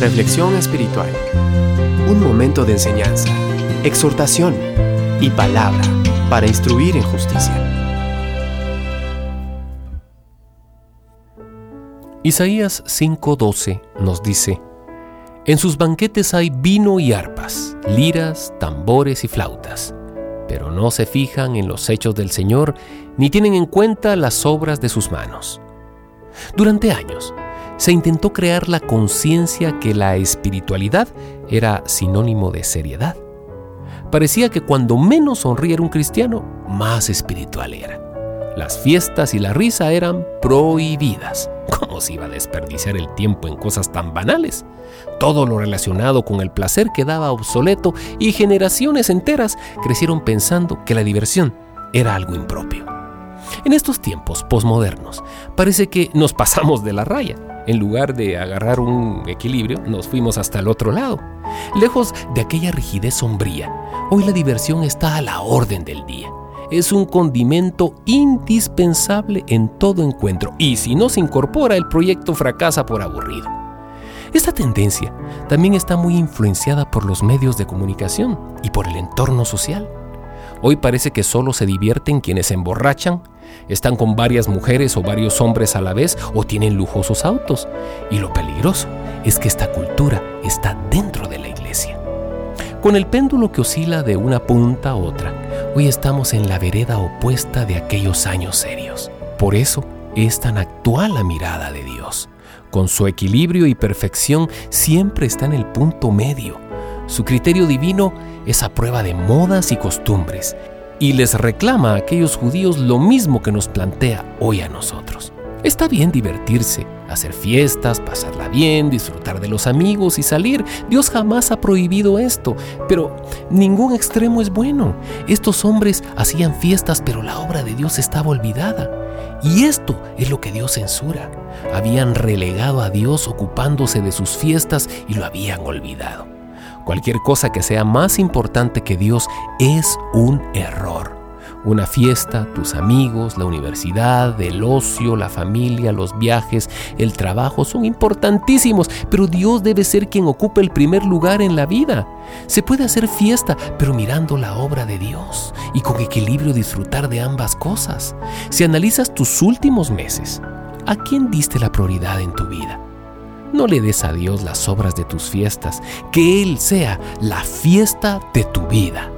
Reflexión espiritual. Un momento de enseñanza, exhortación y palabra para instruir en justicia. Isaías 5:12 nos dice, En sus banquetes hay vino y arpas, liras, tambores y flautas, pero no se fijan en los hechos del Señor ni tienen en cuenta las obras de sus manos. Durante años, se intentó crear la conciencia que la espiritualidad era sinónimo de seriedad. Parecía que cuando menos sonría un cristiano, más espiritual era. Las fiestas y la risa eran prohibidas. ¿Cómo se iba a desperdiciar el tiempo en cosas tan banales? Todo lo relacionado con el placer quedaba obsoleto y generaciones enteras crecieron pensando que la diversión era algo impropio. En estos tiempos posmodernos, parece que nos pasamos de la raya. En lugar de agarrar un equilibrio, nos fuimos hasta el otro lado. Lejos de aquella rigidez sombría, hoy la diversión está a la orden del día es un condimento indispensable en todo encuentro y si no se incorpora el proyecto fracasa por aburrido. Esta tendencia también está muy influenciada por los medios de comunicación y por el entorno social. Hoy parece que solo se divierten quienes se emborrachan, están con varias mujeres o varios hombres a la vez o tienen lujosos autos. Y lo peligroso es que esta cultura está dentro de la iglesia. Con el péndulo que oscila de una punta a otra, hoy estamos en la vereda opuesta de aquellos años serios. Por eso es tan actual la mirada de Dios. Con su equilibrio y perfección siempre está en el punto medio. Su criterio divino es a prueba de modas y costumbres y les reclama a aquellos judíos lo mismo que nos plantea hoy a nosotros. Está bien divertirse, hacer fiestas, pasarla bien, disfrutar de los amigos y salir. Dios jamás ha prohibido esto, pero ningún extremo es bueno. Estos hombres hacían fiestas, pero la obra de Dios estaba olvidada. Y esto es lo que Dios censura. Habían relegado a Dios ocupándose de sus fiestas y lo habían olvidado. Cualquier cosa que sea más importante que Dios es un error. Una fiesta, tus amigos, la universidad, el ocio, la familia, los viajes, el trabajo son importantísimos, pero Dios debe ser quien ocupe el primer lugar en la vida. Se puede hacer fiesta, pero mirando la obra de Dios y con equilibrio disfrutar de ambas cosas. Si analizas tus últimos meses, ¿a quién diste la prioridad en tu vida? No le des a Dios las obras de tus fiestas, que Él sea la fiesta de tu vida.